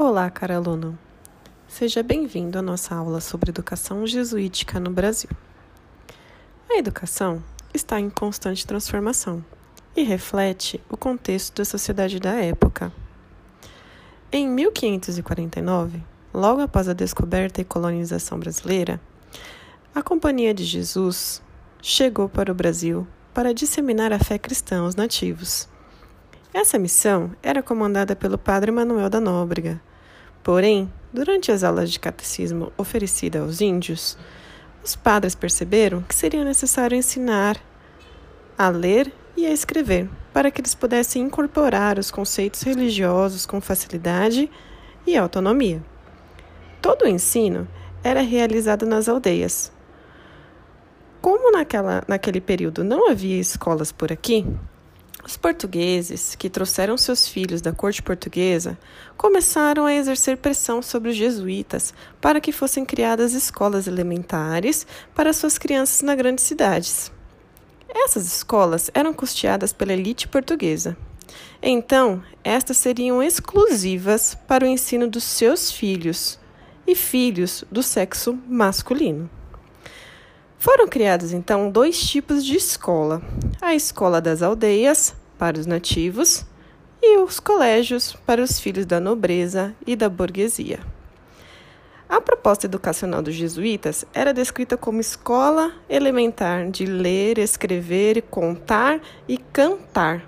Olá, caro aluno. Seja bem-vindo à nossa aula sobre educação jesuítica no Brasil. A educação está em constante transformação e reflete o contexto da sociedade da época. Em 1549, logo após a descoberta e colonização brasileira, a Companhia de Jesus chegou para o Brasil para disseminar a fé cristã aos nativos. Essa missão era comandada pelo padre Manuel da Nóbrega, Porém, durante as aulas de catecismo oferecidas aos índios, os padres perceberam que seria necessário ensinar a ler e a escrever, para que eles pudessem incorporar os conceitos religiosos com facilidade e autonomia. Todo o ensino era realizado nas aldeias. Como naquela, naquele período não havia escolas por aqui, os portugueses, que trouxeram seus filhos da corte portuguesa, começaram a exercer pressão sobre os jesuítas para que fossem criadas escolas elementares para suas crianças nas grandes cidades. Essas escolas eram custeadas pela elite portuguesa. Então, estas seriam exclusivas para o ensino dos seus filhos e filhos do sexo masculino. Foram criados então dois tipos de escola: a escola das aldeias, para os nativos, e os colégios para os filhos da nobreza e da burguesia. A proposta educacional dos jesuítas era descrita como escola elementar de ler, escrever, contar e cantar,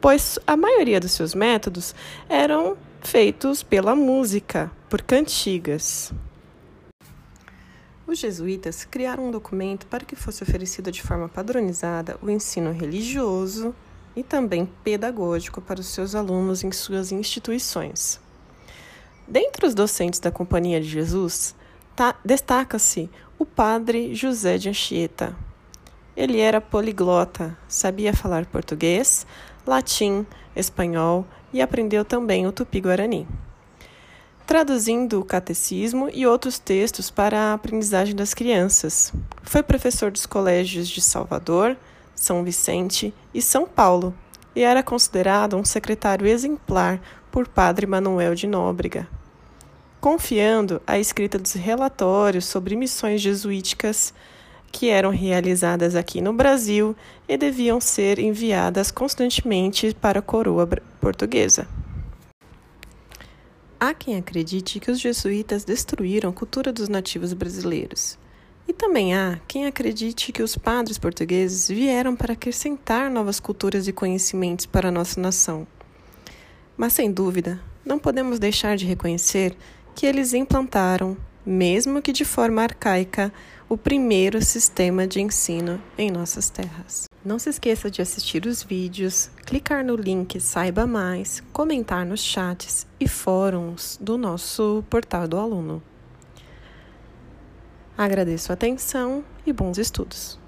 pois a maioria dos seus métodos eram feitos pela música, por cantigas. Os jesuítas criaram um documento para que fosse oferecido de forma padronizada o ensino religioso e também pedagógico para os seus alunos em suas instituições. Dentre os docentes da Companhia de Jesus, tá, destaca-se o padre José de Anchieta. Ele era poliglota, sabia falar português, latim, espanhol e aprendeu também o tupi-guarani traduzindo o catecismo e outros textos para a aprendizagem das crianças. Foi professor dos colégios de Salvador, São Vicente e São Paulo e era considerado um secretário exemplar por Padre Manuel de Nóbrega. Confiando a escrita dos relatórios sobre missões jesuíticas que eram realizadas aqui no Brasil e deviam ser enviadas constantemente para a coroa portuguesa. Há quem acredite que os jesuítas destruíram a cultura dos nativos brasileiros. E também há quem acredite que os padres portugueses vieram para acrescentar novas culturas e conhecimentos para a nossa nação. Mas, sem dúvida, não podemos deixar de reconhecer que eles implantaram, mesmo que de forma arcaica, o primeiro sistema de ensino em nossas terras. Não se esqueça de assistir os vídeos, clicar no link Saiba Mais, comentar nos chats e fóruns do nosso portal do aluno. Agradeço a atenção e bons estudos.